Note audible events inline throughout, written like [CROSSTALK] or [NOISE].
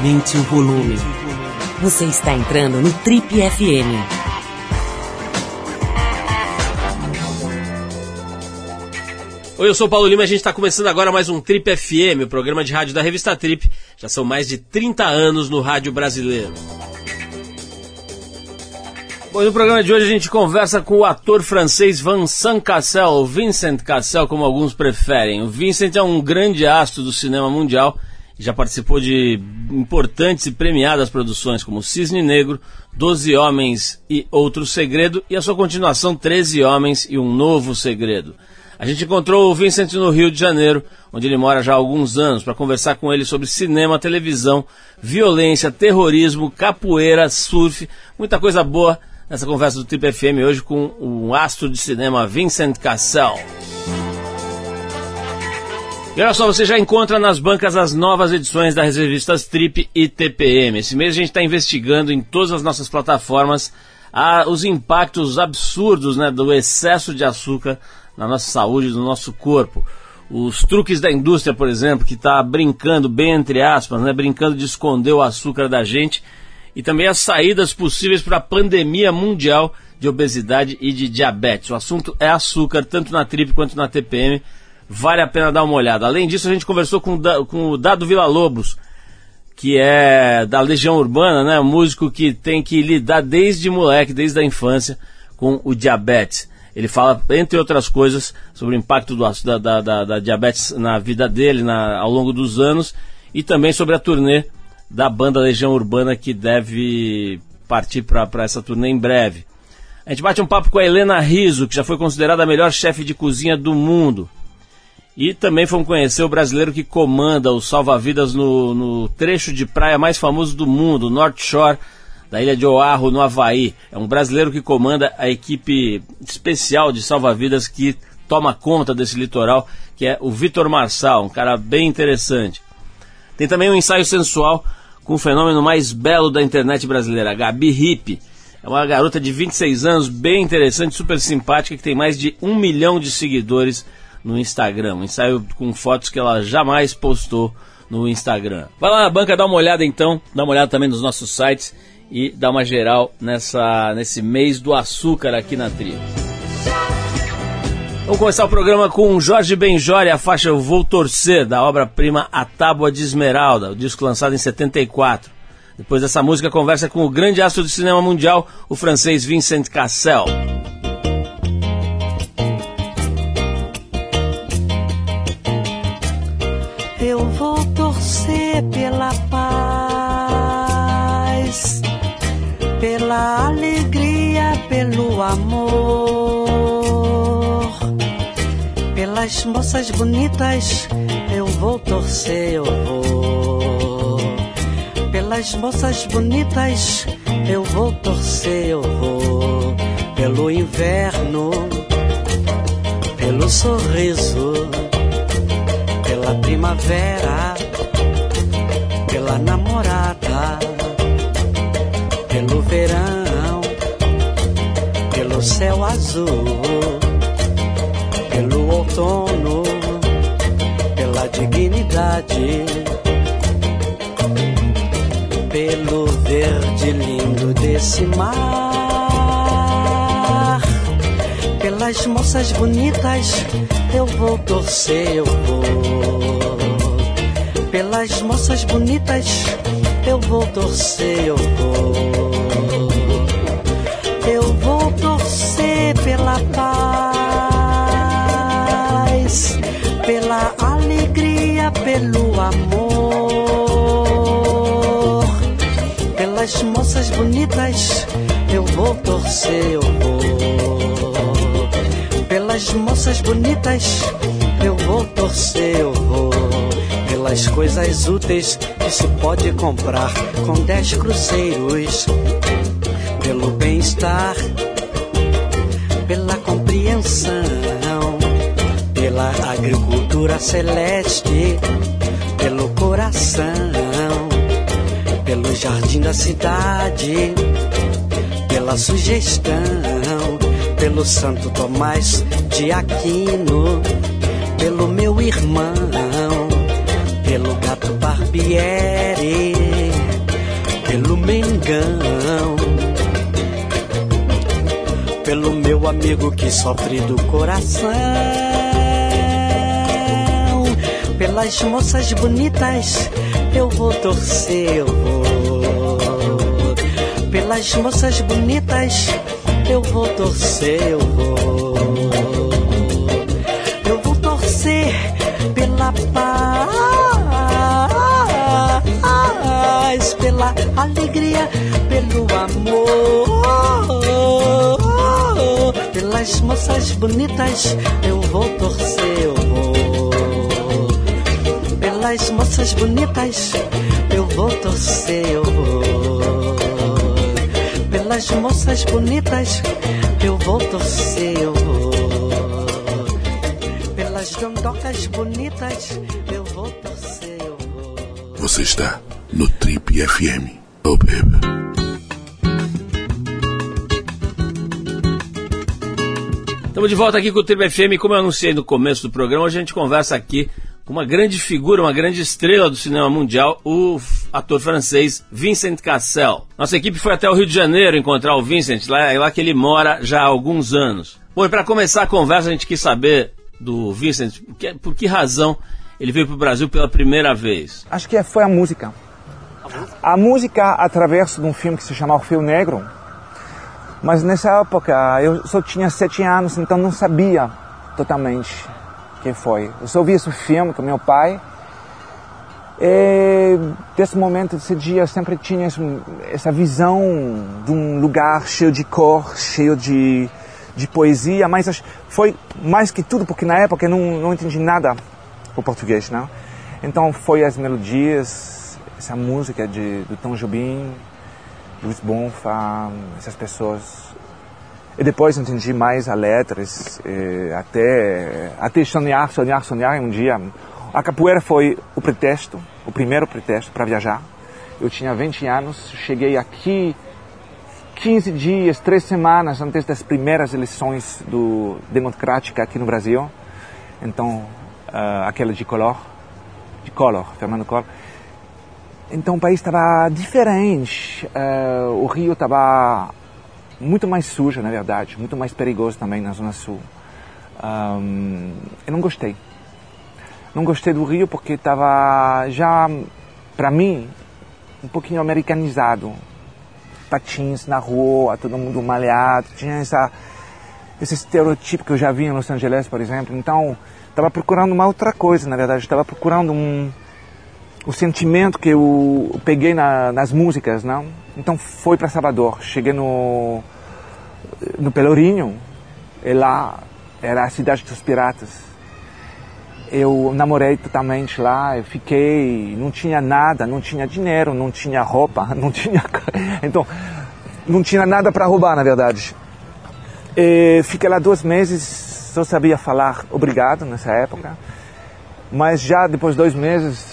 Aumente o volume. Você está entrando no Trip FM. Oi, eu sou o Paulo Lima e a gente está começando agora mais um Trip FM, o programa de rádio da revista Trip. Já são mais de 30 anos no rádio brasileiro. Bom, no programa de hoje a gente conversa com o ator francês Vincent Cassel, ou Vincent Cassel, como alguns preferem. O Vincent é um grande astro do cinema mundial já participou de importantes e premiadas produções como Cisne Negro, Doze Homens e Outro Segredo e a sua continuação Treze Homens e Um Novo Segredo. A gente encontrou o Vincent no Rio de Janeiro, onde ele mora já há alguns anos, para conversar com ele sobre cinema, televisão, violência, terrorismo, capoeira, surf, muita coisa boa nessa conversa do Trip FM hoje com o astro de cinema Vincent Cassel. E olha só, você já encontra nas bancas as novas edições das revistas Trip e TPM. Esse mês a gente está investigando em todas as nossas plataformas a, os impactos absurdos né, do excesso de açúcar na nossa saúde, no nosso corpo. Os truques da indústria, por exemplo, que está brincando, bem entre aspas, né, brincando de esconder o açúcar da gente e também as saídas possíveis para a pandemia mundial de obesidade e de diabetes. O assunto é açúcar, tanto na TRIP quanto na TPM. Vale a pena dar uma olhada. Além disso, a gente conversou com, com o Dado Vila Lobos, que é da Legião Urbana, né? Músico que tem que lidar desde moleque, desde a infância, com o diabetes. Ele fala, entre outras coisas, sobre o impacto do, da, da, da, da diabetes na vida dele na, ao longo dos anos e também sobre a turnê da banda Legião Urbana que deve partir para essa turnê em breve. A gente bate um papo com a Helena Riso, que já foi considerada a melhor chefe de cozinha do mundo. E também fomos conhecer o brasileiro que comanda o salva-vidas no, no, trecho de praia mais famoso do mundo, North Shore, da ilha de Oahu, no Havaí. É um brasileiro que comanda a equipe especial de salva-vidas que toma conta desse litoral, que é o Vitor Marçal, um cara bem interessante. Tem também um ensaio sensual com o fenômeno mais belo da internet brasileira, a Gabi Hip. É uma garota de 26 anos, bem interessante, super simpática, que tem mais de um milhão de seguidores no Instagram. Um ensaio com fotos que ela jamais postou no Instagram. Vai lá na banca, dá uma olhada então, dá uma olhada também nos nossos sites e dá uma geral nessa, nesse mês do açúcar aqui na trilha. Vamos começar o programa com Jorge Benjori, a faixa Eu Vou Torcer, da obra-prima A Tábua de Esmeralda, o disco lançado em 74. Depois dessa música, conversa com o grande astro do cinema mundial, o francês Vincent Cassel. Pelas moças bonitas eu vou torcer, eu vou. Pelas moças bonitas eu vou torcer, eu vou. Pelo inverno, pelo sorriso, pela primavera, pela namorada, outono, pela dignidade, pelo verde lindo desse mar, pelas moças bonitas eu vou torcer, eu vou. Pelas moças bonitas eu vou torcer, eu vou. Eu vou torcer, eu vou. Pelas moças bonitas eu vou torcer, eu vou. Pelas coisas úteis que se pode comprar com dez cruzeiros. Pelo bem-estar, pela compreensão pela agricultura celeste, pelo coração, jardim da cidade, pela sugestão, pelo Santo Tomás de Aquino, pelo meu irmão, pelo gato Barbieri, Domingão. Pelo meu amigo que sofre do coração. Pelas moças bonitas eu vou torcer, eu vou. Pelas moças bonitas eu vou torcer, eu vou. Eu vou torcer pela paz, pela alegria, pelo amor. Pelas moças bonitas eu vou torcer, eu vou. Pelas moças bonitas eu vou torcer, eu vou. Pelas moças bonitas eu vou torcer, eu vou. Pelas dondocas bonitas eu vou torcer, eu vou. Você está no Trip FM. Oh, baby. Estamos de volta aqui com o Tribo FM. Como eu anunciei no começo do programa, hoje a gente conversa aqui com uma grande figura, uma grande estrela do cinema mundial, o ator francês Vincent Cassel. Nossa equipe foi até o Rio de Janeiro encontrar o Vincent, lá, é lá que ele mora já há alguns anos. Bom, e para começar a conversa, a gente quis saber do Vincent por que, por que razão ele veio para o Brasil pela primeira vez. Acho que foi a música. A música através de um filme que se chama Orfeu Negro. Mas nessa época eu só tinha sete anos, então não sabia totalmente quem foi. Eu só vi esse filme com meu pai. E desse momento, desse dia, eu sempre tinha essa visão de um lugar cheio de cor, cheio de, de poesia, mas foi mais que tudo, porque na época eu não, não entendi nada o português, não? Então foi as melodias, essa música de, do Tom Jobim, Luiz Bonfa, essas pessoas. E depois entendi mais as letras, até, até sonhar, sonhar, sonhar um dia. A capoeira foi o pretexto, o primeiro pretexto para viajar. Eu tinha 20 anos, cheguei aqui 15 dias, três semanas antes das primeiras eleições do democrática aqui no Brasil. Então, ah, aquela de Collor, de Collor, Fernando Collor. Então o país estava diferente. eh, o Rio estava muito mais sujo, na verdade, muito mais perigoso também na Zona Sul. Ahm, eu não gostei. Não gostei do Rio porque estava já, para mim, um pouquinho americanizado. Patins na rua, todo mundo malhado, tinha essa, esse estereotipo que eu já vi em Los Angeles, por exemplo. Então, estava procurando uma outra coisa, na verdade. Estava procurando um, o sentimento que eu peguei na, nas músicas, não? Então foi para Salvador. Cheguei no no Pelourinho e lá era a cidade dos piratas. Eu namorei totalmente lá, eu fiquei, não tinha nada, não tinha dinheiro, não tinha roupa, [LAUGHS] não tinha, então não tinha nada para roubar, na verdade. E fiquei lá dois meses, só sabia falar obrigado nessa época, mas já depois de dois meses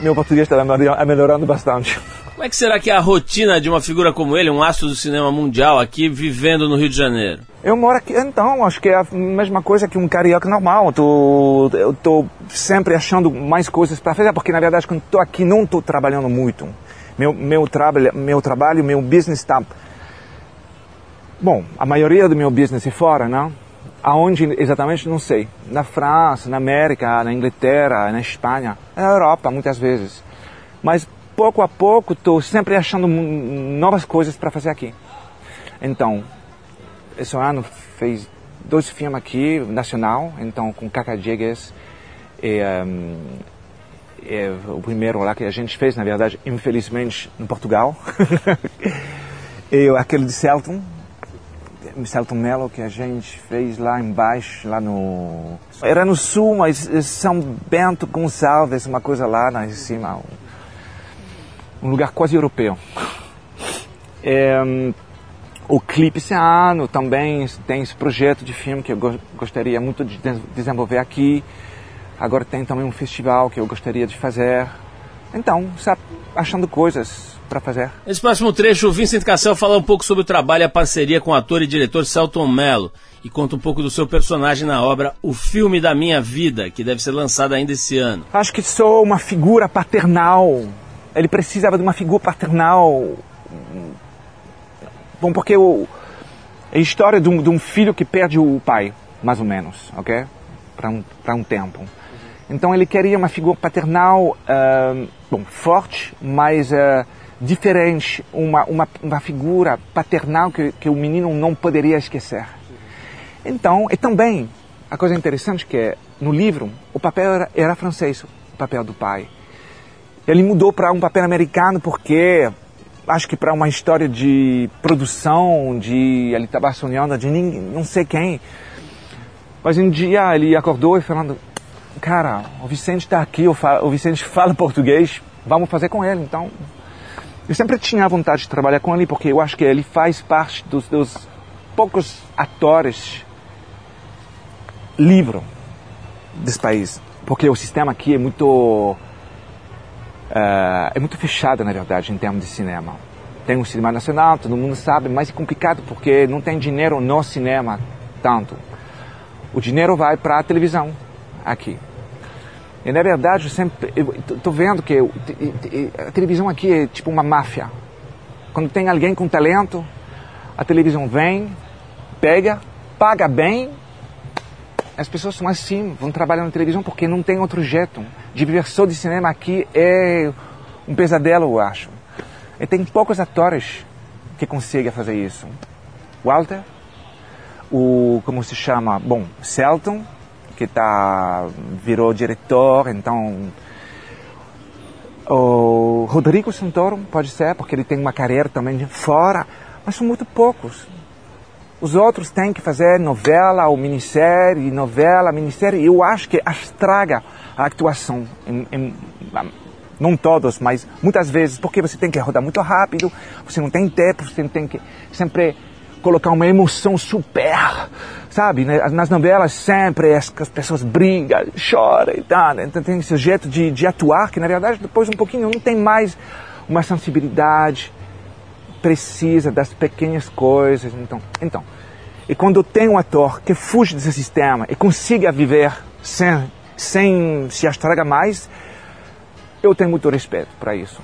meu português melhor- melhorando bastante. Como é que será que é a rotina de uma figura como ele, um astro do cinema mundial aqui, vivendo no Rio de Janeiro? Eu moro aqui, então, acho que é a mesma coisa que um carioca normal. Eu tô, eu tô sempre achando mais coisas para fazer, porque na verdade quando estou aqui não estou trabalhando muito. Meu, meu, trabalho, meu trabalho, meu business está... Bom, a maioria do meu business é fora, não? Aonde exatamente não sei. Na França, na América, na Inglaterra, na Espanha, na Europa muitas vezes. Mas pouco a pouco estou sempre achando novas coisas para fazer aqui. Então, esse ano fez dois filmes aqui, nacional, então com Caca Diegues. E, um, é o primeiro lá que a gente fez, na verdade, infelizmente, em Portugal. [LAUGHS] e aquele de Celton, Celton Mello, que a gente fez lá embaixo, lá no... Era no sul, mas São Bento Gonçalves, uma coisa lá, lá em cima. Um lugar quase europeu. É, o clipe esse ano também tem esse projeto de filme que eu go- gostaria muito de des- desenvolver aqui. Agora tem também um festival que eu gostaria de fazer. Então, sabe, achando coisas para fazer. Nesse próximo trecho, o Vincent Cassel fala um pouco sobre o trabalho e a parceria com o ator e diretor Celton Mello e conta um pouco do seu personagem na obra O Filme da Minha Vida, que deve ser lançada ainda esse ano. Acho que sou uma figura paternal. Ele precisava de uma figura paternal Bom, porque o, é a história de um, de um filho que perde o pai, mais ou menos, ok? Para um, um tempo. Então ele queria uma figura paternal, uh, bom, forte, mas uh, diferente, uma, uma, uma figura paternal que, que o menino não poderia esquecer. Então, e também, a coisa interessante que é, no livro, o papel era, era francês, o papel do pai. Ele mudou para um papel americano porque acho que para uma história de produção, de ele estava sonhando de ninguém, não sei quem. Mas um dia ele acordou e falando, cara, o Vicente está aqui, o Vicente fala português, vamos fazer com ele. Então, eu sempre tinha vontade de trabalhar com ele porque eu acho que ele faz parte dos, dos poucos atores livre desse país, porque o sistema aqui é muito Uh, é muito fechada, na verdade, em termos de cinema. Tem um cinema nacional, todo mundo sabe, mas é complicado porque não tem dinheiro no cinema tanto. O dinheiro vai para a televisão aqui. E na verdade, eu sempre estou vendo que a televisão aqui é tipo uma máfia. Quando tem alguém com talento, a televisão vem, pega, paga bem as pessoas são assim, vão trabalhar na televisão porque não tem outro jeito. Só de cinema aqui é um pesadelo, eu acho. E tem poucos atores que conseguem fazer isso. Walter, o, como se chama, bom, Selton, que tá, virou diretor, então... O Rodrigo Santoro, pode ser, porque ele tem uma carreira também de fora, mas são muito poucos. Os outros têm que fazer novela ou minissérie, novela, minissérie. Eu acho que estraga a atuação. Em, em, não todos, mas muitas vezes, porque você tem que rodar muito rápido, você não tem tempo, você tem que sempre colocar uma emoção super, sabe? Né? Nas novelas sempre as, as pessoas brigam, choram e tal. Né? Então tem esse jeito de, de atuar que na verdade depois um pouquinho não tem mais uma sensibilidade precisa das pequenas coisas. Então, então, e quando tem um ator que fuge desse sistema e consiga viver sem, sem se estragar mais, eu tenho muito respeito para isso,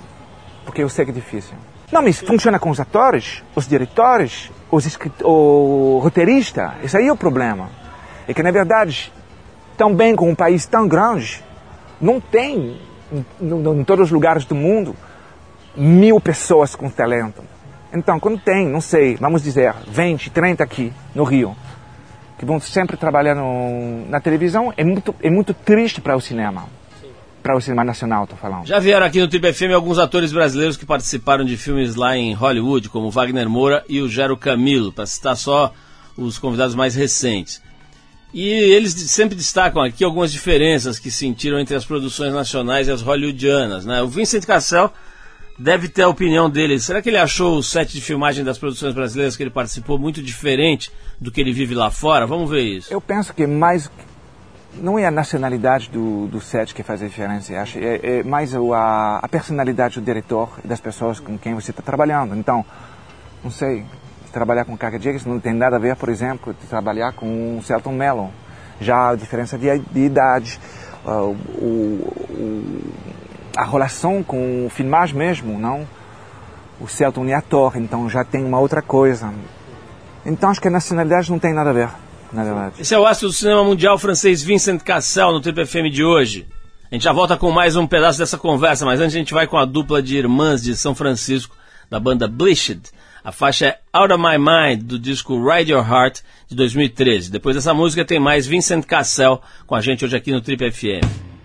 porque eu sei que é difícil. Não, mas funciona com os atores, os diretores, os o roteirista. Esse aí é o problema. É que, na verdade, também com um país tão grande, não tem, em, em, todos os lugares do mundo, mil pessoas com talento. Então, quando tem, não sei, vamos dizer, 20, 30 aqui no Rio, que vão sempre trabalhar no, na televisão, é muito, é muito triste para o cinema. Para o cinema nacional, estou falando. Já vieram aqui no Triple FM alguns atores brasileiros que participaram de filmes lá em Hollywood, como Wagner Moura e o Gero Camilo, para citar só os convidados mais recentes. E eles sempre destacam aqui algumas diferenças que sentiram entre as produções nacionais e as hollywoodianas. Né? O Vincent Cassel deve ter a opinião dele. Será que ele achou o set de filmagem das produções brasileiras que ele participou muito diferente do que ele vive lá fora? Vamos ver isso. Eu penso que mais não é a nacionalidade do, do set que faz a diferença, acho, é, é mais a, a personalidade do diretor e das pessoas com quem você está trabalhando. Então, não sei, trabalhar com Kaka Jacks não tem nada a ver, por exemplo, de trabalhar com o Celton Mello. Já a diferença de, de idade, uh, o, o a relação com o filmagem mesmo, não? O Celton é ator, então já tem uma outra coisa. Então acho que a nacionalidade não tem nada a ver, na verdade. Esse é o astro do cinema mundial francês Vincent Cassel no Triple FM de hoje. A gente já volta com mais um pedaço dessa conversa, mas antes a gente vai com a dupla de irmãs de São Francisco, da banda Bleached. A faixa é Out of My Mind, do disco Ride Your Heart, de 2013. Depois dessa música tem mais Vincent Cassel com a gente hoje aqui no Triple FM.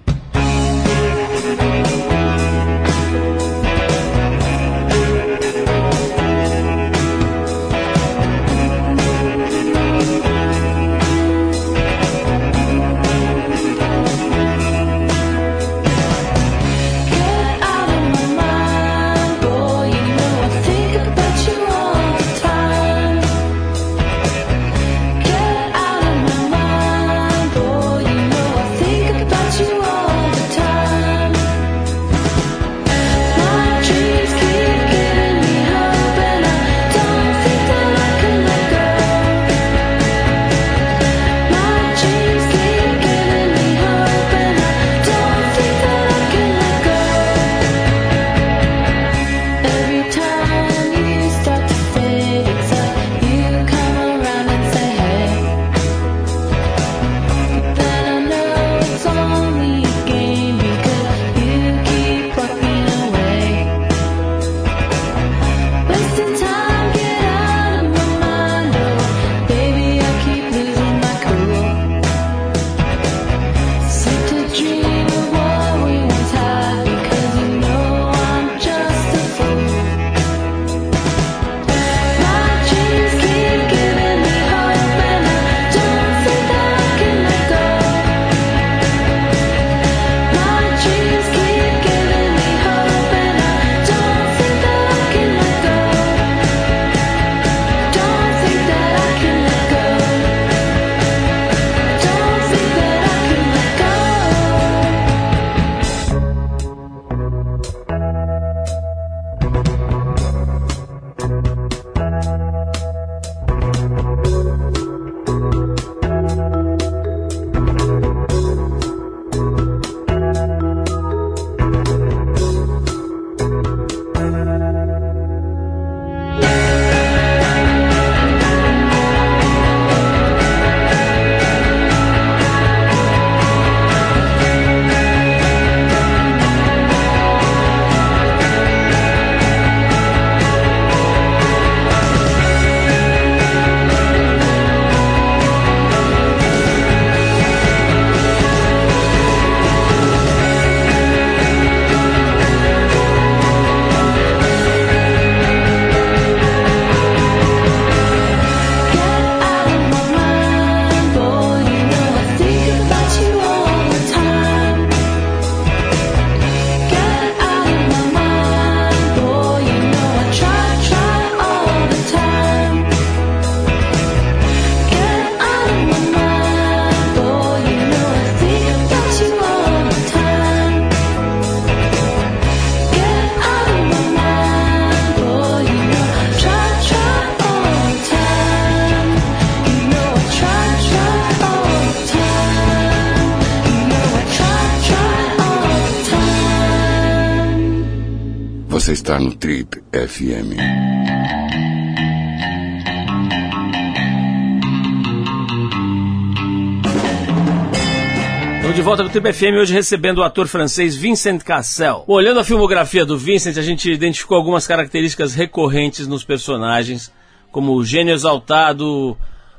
Trip FM hoje recebendo o ator francês Vincent Cassel. Bom, olhando a filmografia do Vincent, a gente identificou algumas características recorrentes nos personagens, como o gênio exaltado,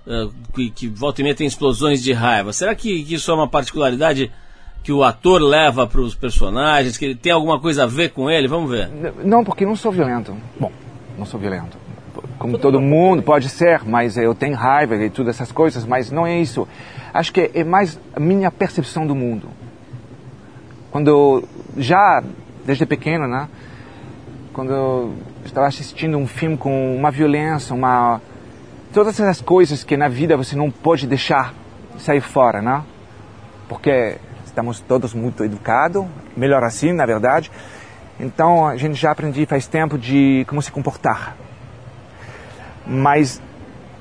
uh, que, que volta e meia tem explosões de raiva. Será que, que isso é uma particularidade que o ator leva para os personagens, que ele tem alguma coisa a ver com ele? Vamos ver. Não, porque não sou violento. Bom, não sou violento. Como todo mundo pode ser, mas eu tenho raiva e todas essas coisas, mas não é isso. Acho que é mais a minha percepção do mundo. Quando já desde pequeno, né? Quando eu estava assistindo um filme com uma violência, uma todas essas coisas que na vida você não pode deixar sair fora, né? Porque estamos todos muito educados, melhor assim, na verdade. Então a gente já aprendi faz tempo de como se comportar. Mas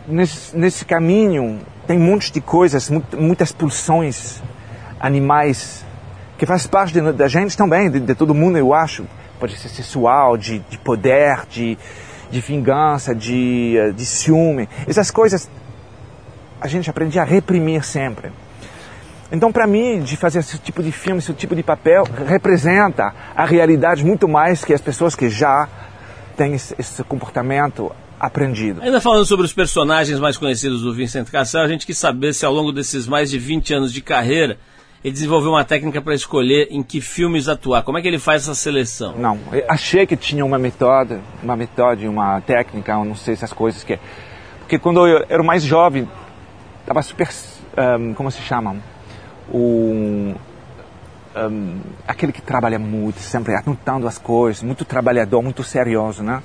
nesse, nesse caminho tem um monte de coisas, muitas pulsões animais que faz parte de, da gente também, de, de, todo mundo, eu acho. Pode ser sexual, de, de poder, de, de vingança, de, eh, de ciúme. Essas coisas a gente aprende a reprimir sempre. Então, para mim, de fazer esse tipo de filme, esse tipo de papel, representa a realidade muito mais que as pessoas que já têm esse, esse comportamento aprendido. Ainda falando sobre os personagens mais conhecidos do Vincent Cassel, a gente quis saber se ao longo desses mais de 20 anos de carreira ele desenvolveu uma técnica para escolher em que filmes atuar. Como é que ele faz essa seleção? Não, achei que tinha uma metode, uma metode, uma técnica, não sei essas coisas que porque quando eu era mais jovem, estava super, um, como se chama, um, um, aquele que trabalha muito, sempre anotando as coisas, muito trabalhador, muito serioso, né?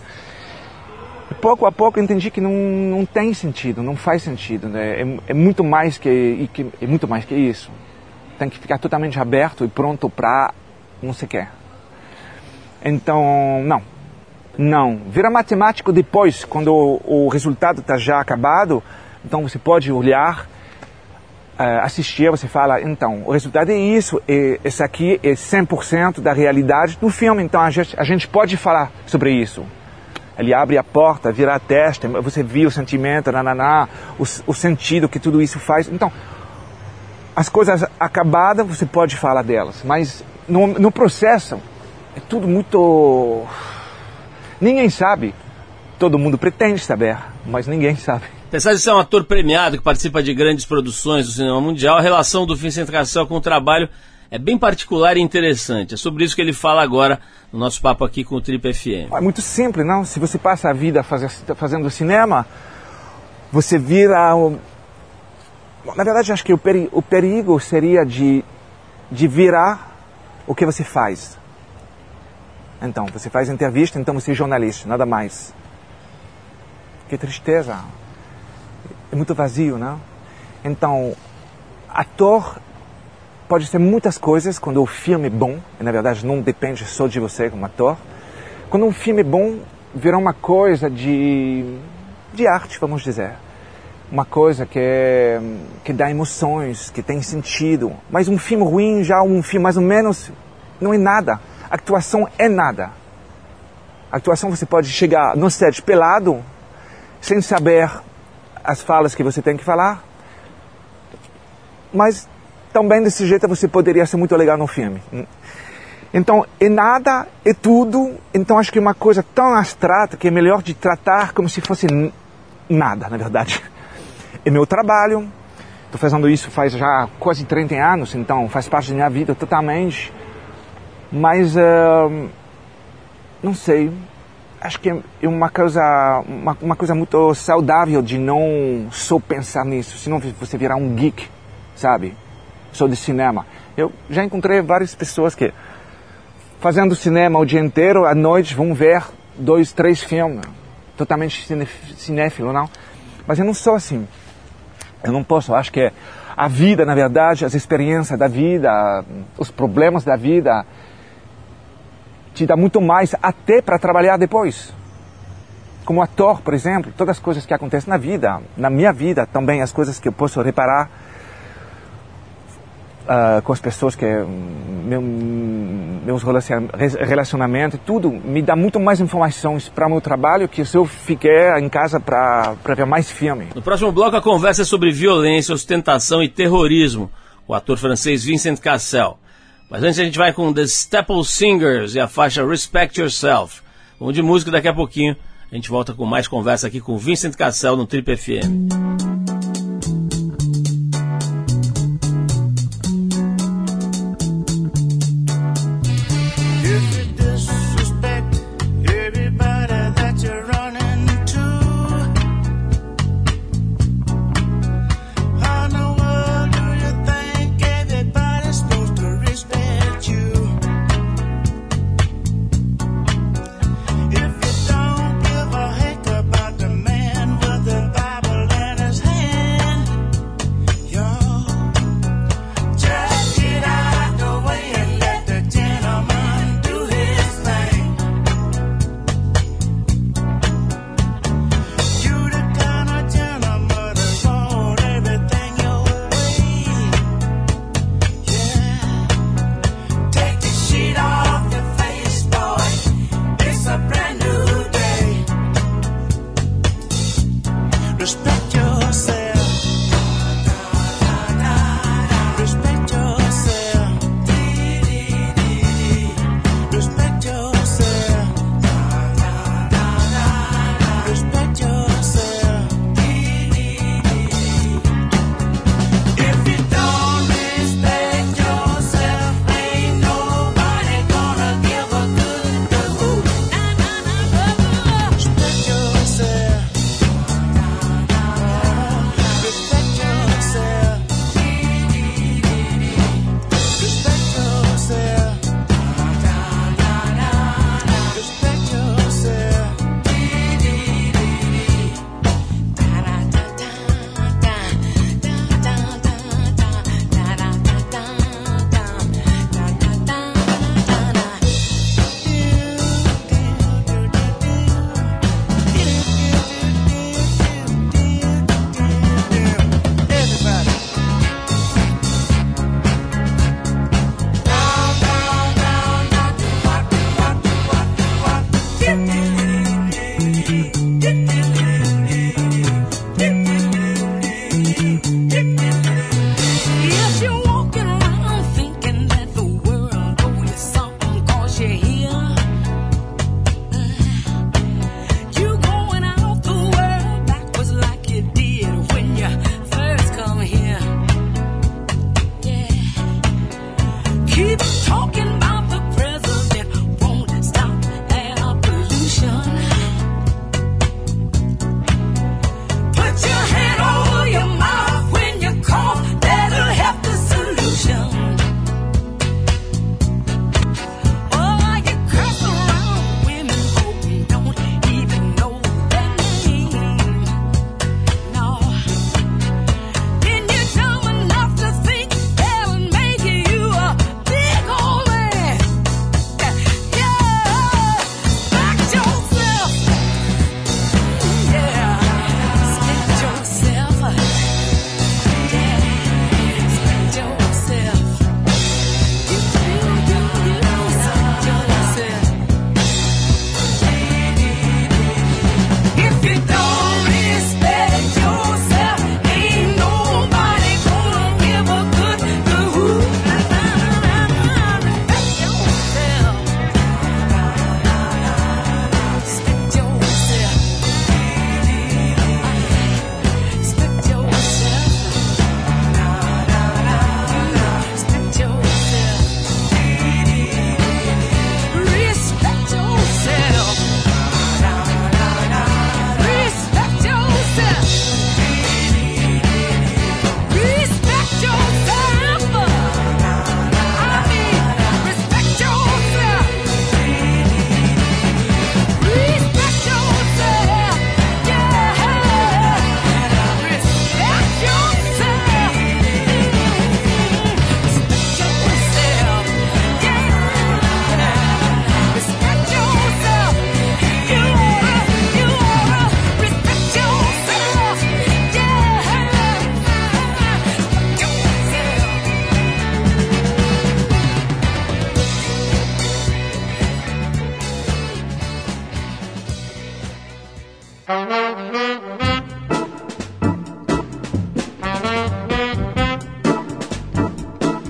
Pouco a pouco entendi que não, não tem sentido, não faz sentido, né? é, é muito mais que, que é muito mais que isso. Tem que ficar totalmente aberto e pronto para não sei o. Então, não, não. Vira matemático depois, quando o, o resultado está já acabado. Então você pode olhar uh, assistir, você fala, então, o resultado é isso, e esse aqui é 100% da realidade do filme, então a gente, a gente pode falar sobre isso. Ele abre a porta, vira a testa, você viu o sentimento, nananá, o, o sentido que tudo isso faz. Então, as coisas acabadas, você pode falar delas, mas no, no processo, é tudo muito... Ninguém sabe. Todo mundo pretende saber, mas ninguém sabe. Apesar de ser um ator premiado que participa de grandes produções do cinema mundial, a relação do Vincent Cassel com o trabalho é bem particular e interessante. É sobre isso que ele fala agora no nosso papo aqui com o Trip FM. É muito simples, não? Se você passa a vida fazer, fazendo cinema, você vira. Na verdade, acho que o, peri... o perigo seria de, de virar o que você faz. Então, você faz entrevista, então você é jornalista, nada mais. Que tristeza é muito vazio, né? Então, ator pode ser muitas coisas quando o filme é bom, e na verdade não depende só de você como ator. Quando um filme é bom, virá uma coisa de, de arte, vamos dizer. Uma coisa que, é, que dá emoções, que tem sentido. Mas um filme ruim, já um filme mais ou menos, não é nada. Atuação é nada. Atuação você pode chegar no set pelado, sem saber as falas que você tem que falar, mas também desse jeito você poderia ser muito legal no filme. Então, é nada, é tudo. Então, acho que é uma coisa tão abstrata que é melhor de tratar como se fosse nada, na verdade. É meu trabalho, estou fazendo isso faz já quase 30 anos, então faz parte da minha vida totalmente. Mas, uh, não sei, acho que é uma coisa, uma, uma, coisa muito saudável de não só pensar nisso, senão você virar um geek, sabe? Só de cinema. Eu já encontrei várias pessoas que, fazendo cinema o dia inteiro, à noite vão ver dois, três filmes, totalmente cinéfilo, não? Mas eu não sou assim. Eu não posso, acho que a vida, na verdade, as experiências da vida, os problemas da vida, te dá muito mais até para trabalhar depois. Como ator, por exemplo, todas as coisas que acontecem na vida, na minha vida também, as coisas que eu posso reparar, uh, com as pessoas que meu, meus relacionamentos, tudo me dá muito mais informações para meu trabalho que se eu ficar em casa para ver mais filme. No próximo bloco a conversa é sobre violência, ostentação e terrorismo. O ator francês Vincent Cassel. Mas antes a gente vai com The Staple Singers e a faixa Respect Yourself. Vamos de música daqui a pouquinho. A gente volta com mais conversa aqui com Vincent Cassel no Trip FM.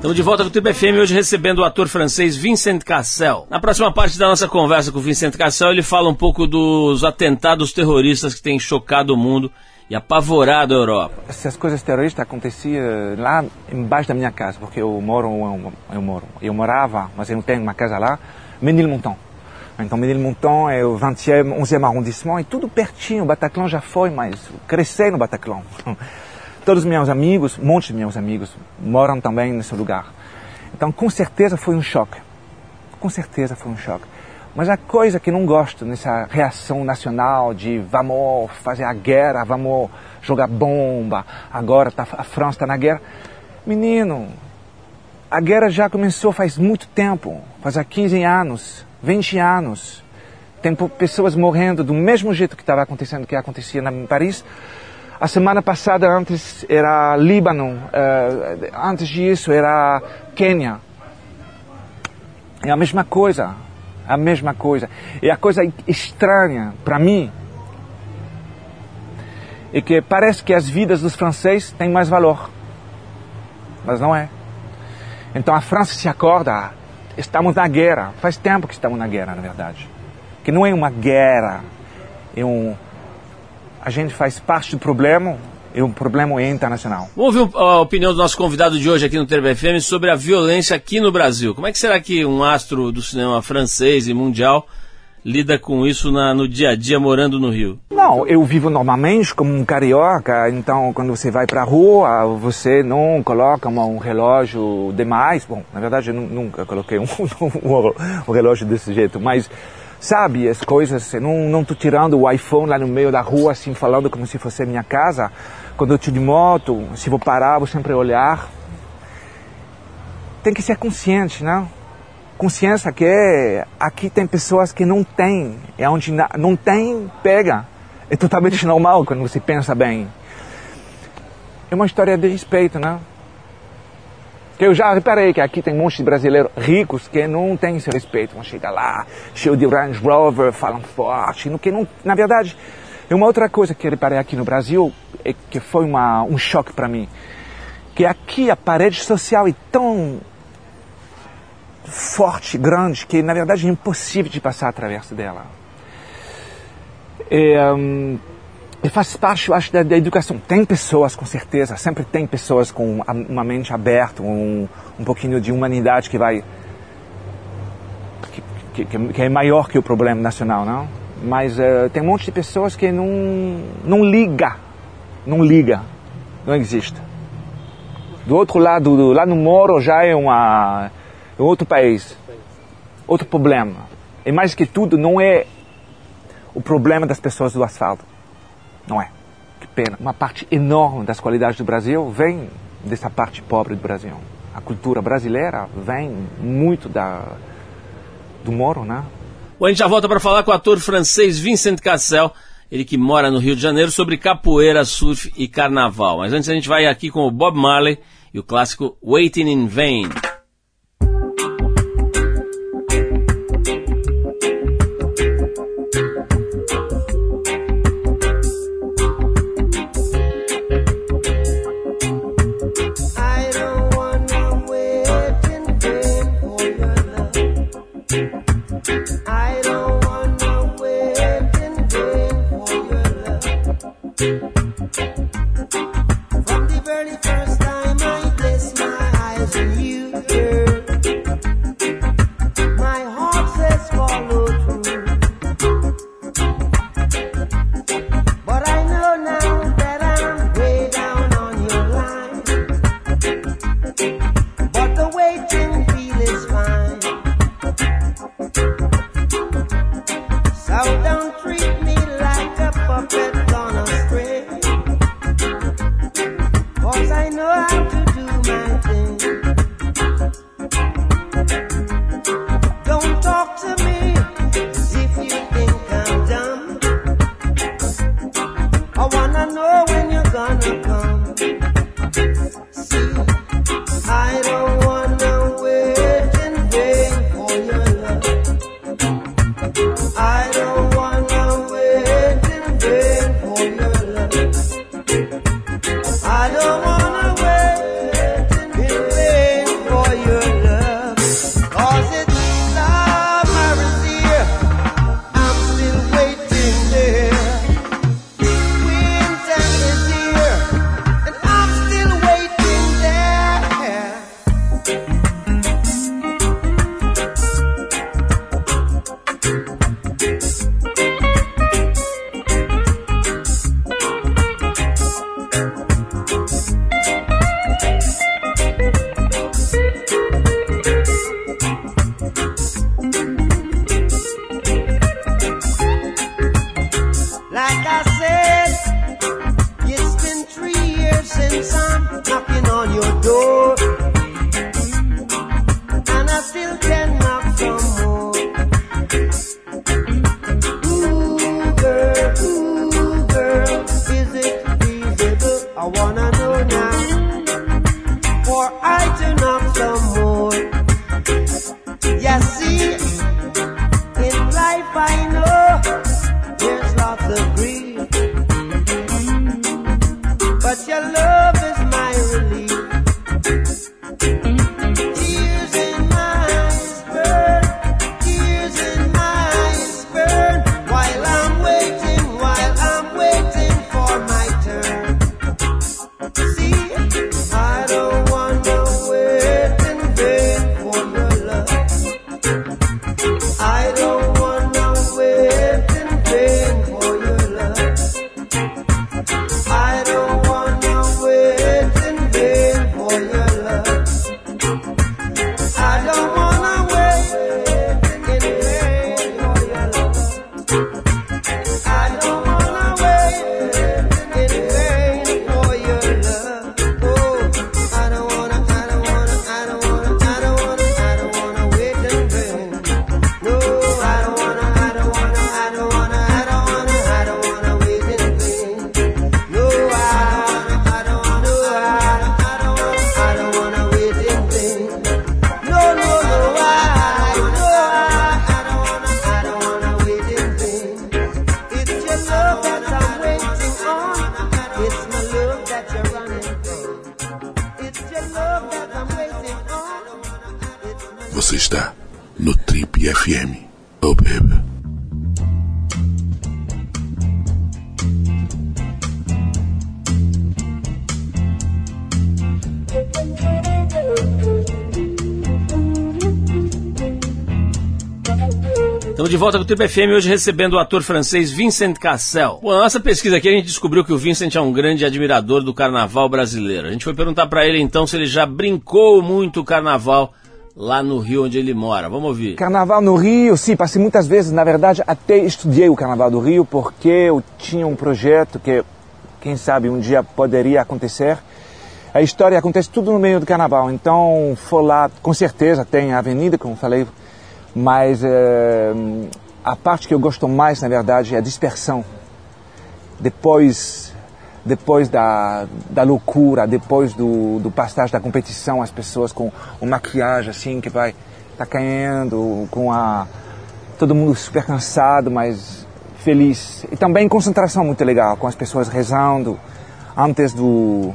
Estamos de volta com o Trip FM hoje recebendo o ator francês Vincent Cassel. Na próxima parte da nossa conversa com o Vincent Cassel, ele fala um pouco dos atentados terroristas que têm chocado o mundo e apavorado a Europa. Essas coisas terroristas aconteciam lá embaixo da minha casa, porque eu moro, eu moro, eu morava, mas eu não tenho uma casa lá, Menilmontant. Então Menilmontant é o 20e, 11e arrondissement, e tudo pertinho, o Bataclan já foi, mas cresci no Bataclan. [LAUGHS] Todos os meus amigos, um monte de meus amigos, moram também nesse lugar. Então, com certeza foi um choque. Com certeza foi um choque. Mas a coisa que não gosto nessa reação nacional de vamos fazer a guerra, vamos jogar bomba, agora tá, a França está na guerra. Menino, a guerra já começou faz muito tempo, faz há 15 anos, 20 anos. Tem pessoas morrendo do mesmo jeito que estava acontecendo, que acontecia em Paris, a semana passada antes era Líbano, uh, antes disso era Quênia. É a mesma coisa, a mesma coisa. E a coisa estranha para mim é que parece que as vidas dos franceses têm mais valor, mas não é. Então a França se acorda, estamos na guerra. Faz tempo que estamos na guerra, na verdade. Que não é uma guerra, é um a gente faz parte do problema e o problema é internacional. Vamos ouvir a opinião do nosso convidado de hoje aqui no FM sobre a violência aqui no Brasil. Como é que será que um astro do cinema francês e mundial lida com isso na, no dia a dia morando no Rio? Não, eu vivo normalmente como um carioca, então quando você vai para a rua, você não coloca um relógio demais. Bom, na verdade eu nunca coloquei um, [LAUGHS] um, um relógio desse jeito, mas Sabe, as coisas, não, não tô tirando o iPhone lá no meio da rua, assim, falando como se fosse minha casa. Quando eu estou de moto, se vou parar, vou sempre olhar. Tem que ser consciente, né? Consciência que aqui tem pessoas que não têm, é onde não tem, pega. É totalmente [LAUGHS] normal quando você pensa bem. É uma história de respeito, né? Que eu já reparei que aqui tem um monte de brasileiros ricos que não têm esse respeito. Vão chegar lá, cheio de Range Rover, falam forte. Que não, na verdade, é uma outra coisa que eu reparei aqui no Brasil, é que foi uma, um choque para mim. Que aqui a parede social é tão forte, grande, que na verdade é impossível de passar através dela. É, um, e faz parte, eu acho, da, da, educação. Tem pessoas, com certeza, sempre tem pessoas com uma mente aberta, um, um pouquinho de humanidade que vai. Que, que, que é maior que o problema nacional, não? Mas uh, tem um monte de pessoas que não, não liga, não liga, não existe. Do outro lado, do, lá no Moro já é uma, é outro país, outro problema. E mais que tudo, não é o problema das pessoas do asfalto não é. Que pena. Uma parte enorme das qualidades do Brasil vem dessa parte pobre do Brasil. A cultura brasileira vem muito da, do Moro, né? Bom, a gente já volta para falar com o ator francês Vincent Cassel, ele que mora no Rio de Janeiro, sobre capoeira, surf e carnaval. Mas antes a gente vai aqui com o Bob Marley e o clássico Waiting in Vain. Thank you. De volta com o Triple FM, hoje recebendo o ator francês Vincent Cassel. Bom, na nossa pesquisa aqui a gente descobriu que o Vincent é um grande admirador do carnaval brasileiro. A gente foi perguntar para ele então se ele já brincou muito o carnaval lá no Rio onde ele mora. Vamos ouvir. Carnaval no Rio, sim, passei muitas vezes. Na verdade, até estudei o Carnaval do Rio porque eu tinha um projeto que, quem sabe, um dia poderia acontecer. A história acontece tudo no meio do Carnaval. Então, foi lá, com certeza, tem a avenida, como falei, mas é, a parte que eu gosto mais, na verdade, é a dispersão. Depois, depois da, da loucura, depois do, do passagem da competição, as pessoas com uma maquiagem assim que vai tá caindo, com a todo mundo super cansado, mas feliz. E também concentração muito legal, com as pessoas rezando antes do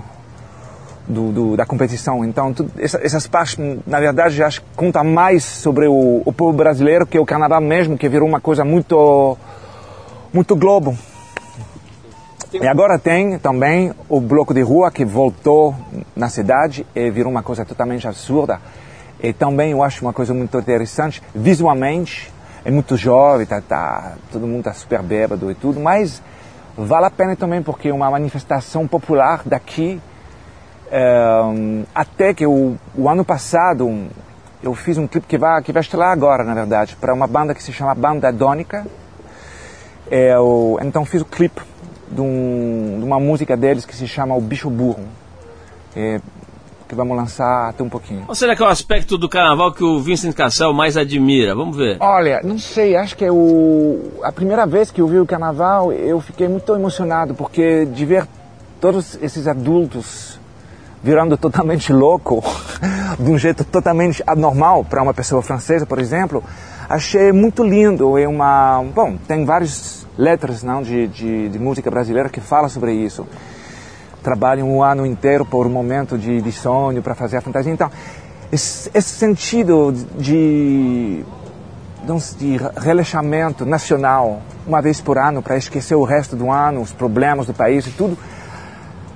do, do, da competição. Então, tudo, essa, essas partes, na verdade, acho que conta mais sobre o, o povo brasileiro que o carnaval mesmo, que virou uma coisa muito, muito globo. E agora tem também o bloco de rua que voltou na cidade e virou uma coisa totalmente absurda. E também eu acho uma coisa muito interessante, visualmente, é muito jovem, tá, tá, todo mundo está super bêbado e tudo, mas vale a pena também porque é uma manifestação popular daqui até que o, o, ano passado eu fiz um clipe que vai, que vai estelar agora, na verdade, para uma banda que se chama Banda Dônica. É, o, então fiz o clipe de, um, de, uma música deles que se chama O Bicho Burro. É, que vamos lançar até um pouquinho. Qual será que é o aspecto do carnaval que o Vincent Cassel mais admira? Vamos ver. Olha, não sei, acho que é o... a primeira vez que eu vi o carnaval eu fiquei muito emocionado, porque de ver todos esses adultos virando totalmente louco, [LAUGHS] de um jeito totalmente anormal para uma pessoa francesa, por exemplo, achei muito lindo. É uma, bom, tem várias letras não, de, de, de música brasileira que falam sobre isso. Trabalham um ano inteiro por um momento de, de sonho para fazer a fantasia. Então, esse, esse sentido de, de relaxamento nacional, uma vez por ano, para esquecer o resto do ano, os problemas do país e tudo,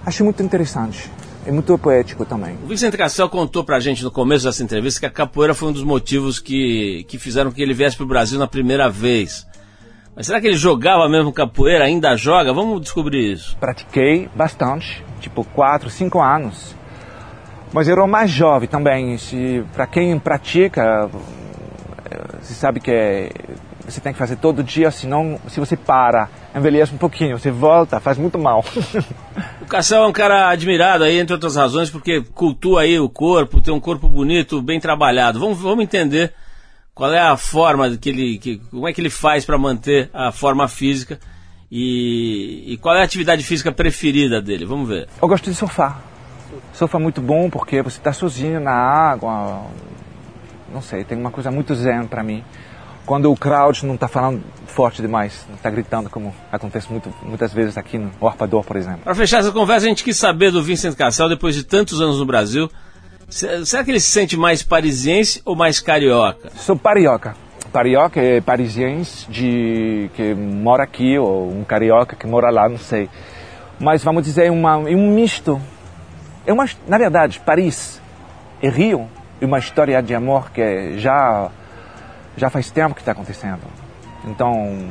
acho muito interessante é muito poético também. O Vicente Cassel contou pra gente no começo dessa entrevista que a capoeira foi um dos motivos que, que fizeram que ele viesse pro Brasil na primeira vez. Mas será que ele jogava mesmo capoeira? Ainda joga? Vamos descobrir isso. Pratiquei bastante, tipo 4, 5 anos. Mas eu era mais jovem também. Para quem pratica, você sabe que é, você tem que fazer todo dia, senão se você para, envelhece um pouquinho, você volta, faz muito mal. [LAUGHS] O Cassel é um cara admirado aí, entre outras razões, porque cultua aí o corpo, tem um corpo bonito, bem trabalhado. Vamos, vamos entender qual é a forma que ele, que, como é que ele faz para manter a forma física e, e, qual é a atividade física preferida dele. Vamos ver. Eu gosto de surfar. Surfar é muito bom porque você está sozinho na água. Não sei, tem uma coisa muito zen para mim. Quando o crowd não está falando forte demais, não está gritando como acontece muito, muitas vezes aqui no Arpador, por exemplo. Para fechar essa conversa, a gente quis saber do Vincent Cassel, depois de tantos anos no Brasil, será que ele se sente mais parisiense ou mais carioca? Sou carioca. Carioca é parisiense de que mora aqui ou um carioca que mora lá, não sei. Mas vamos dizer uma, um misto. É uma, na verdade, Paris e Rio é uma história de amor que já já faz tempo que está acontecendo. Então,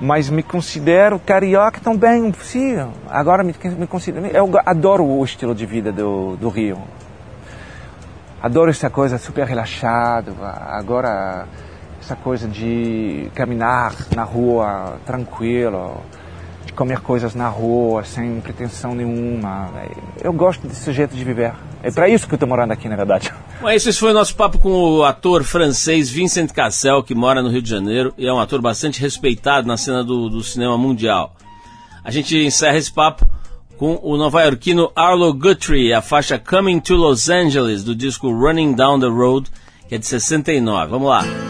mas me considero carioca também, sim. Agora me, me considero, eu adoro o estilo de vida do, do Rio. Adoro essa coisa super relaxado. Agora essa coisa de caminhar na rua tranquilo, de comer coisas na rua sem pretensão nenhuma. Eu gosto desse jeito de viver. É para isso que eu estou morando aqui, na verdade. [LAUGHS] Bom, esse foi o nosso papo com o ator francês Vincent Cassel, que mora no Rio de Janeiro e é um ator bastante respeitado na cena do, do cinema mundial. A gente encerra esse papo com o nova-iorquino Arlo Guthrie, a faixa Coming to Los Angeles, do disco Running Down the Road, que é de 69. Vamos lá.